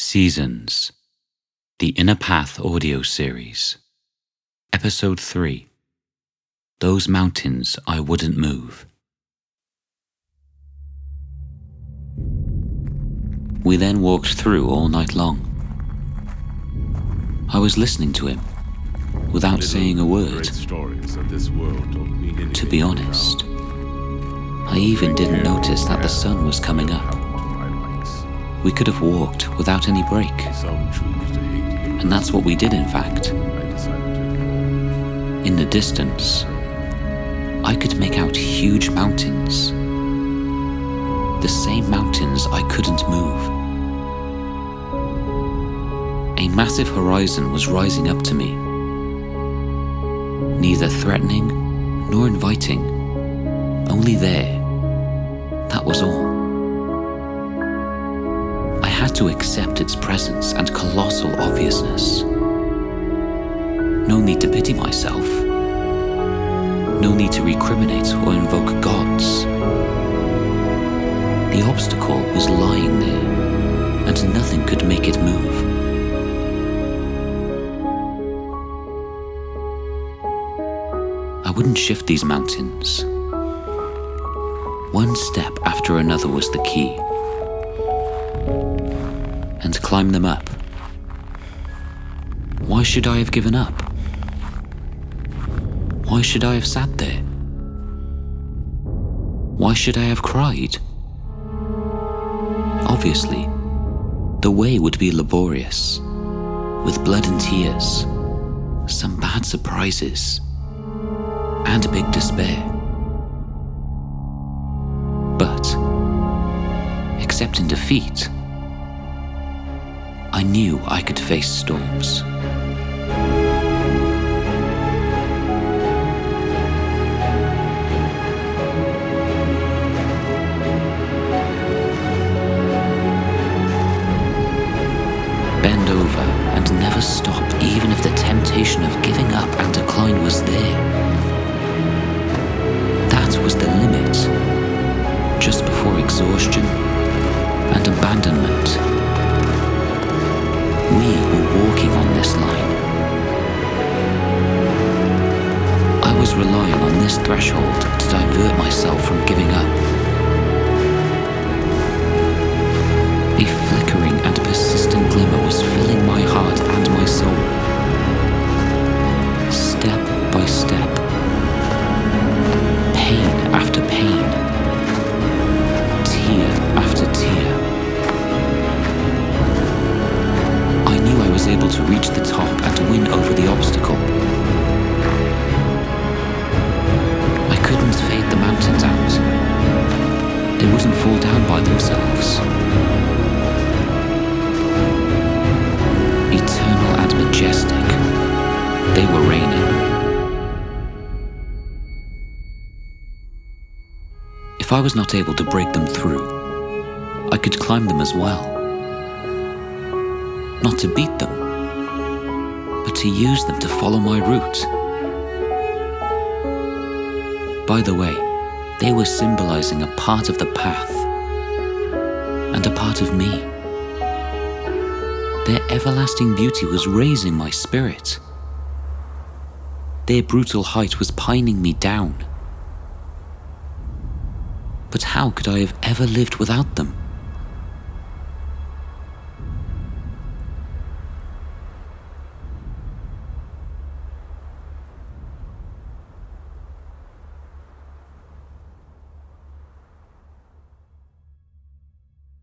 Seasons, the Inner Path audio series, Episode 3 Those Mountains I Wouldn't Move. We then walked through all night long. I was listening to him without saying a word. To be honest, I even didn't notice that the sun was coming up. We could have walked without any break. And that's what we did, in fact. In the distance, I could make out huge mountains. The same mountains I couldn't move. A massive horizon was rising up to me, neither threatening nor inviting, only there. That was all. To accept its presence and colossal obviousness. No need to pity myself. No need to recriminate or invoke gods. The obstacle was lying there, and nothing could make it move. I wouldn't shift these mountains. One step after another was the key. And climb them up. Why should I have given up? Why should I have sat there? Why should I have cried? Obviously, the way would be laborious, with blood and tears, some bad surprises, and a big despair. But, except in defeat, I knew I could face storms. Bend over and never stop, even if the temptation of giving up and decline was there. We were walking on this line. I was relying on this threshold to divert myself from giving up. They wouldn't fall down by themselves. Eternal and majestic, they were reigning. If I was not able to break them through, I could climb them as well. Not to beat them, but to use them to follow my route. By the way, they were symbolizing a part of the path and a part of me. Their everlasting beauty was raising my spirit. Their brutal height was pining me down. But how could I have ever lived without them?